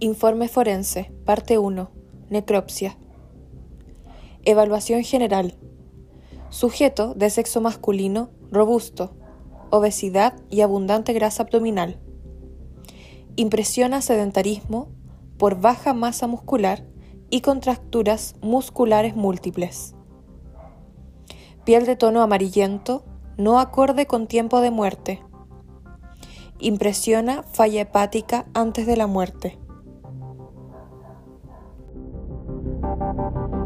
Informe forense, parte 1. Necropsia. Evaluación general. Sujeto de sexo masculino, robusto, obesidad y abundante grasa abdominal. Impresiona sedentarismo por baja masa muscular y contracturas musculares múltiples. Piel de tono amarillento, no acorde con tiempo de muerte. Impresiona falla hepática antes de la muerte. Thank you.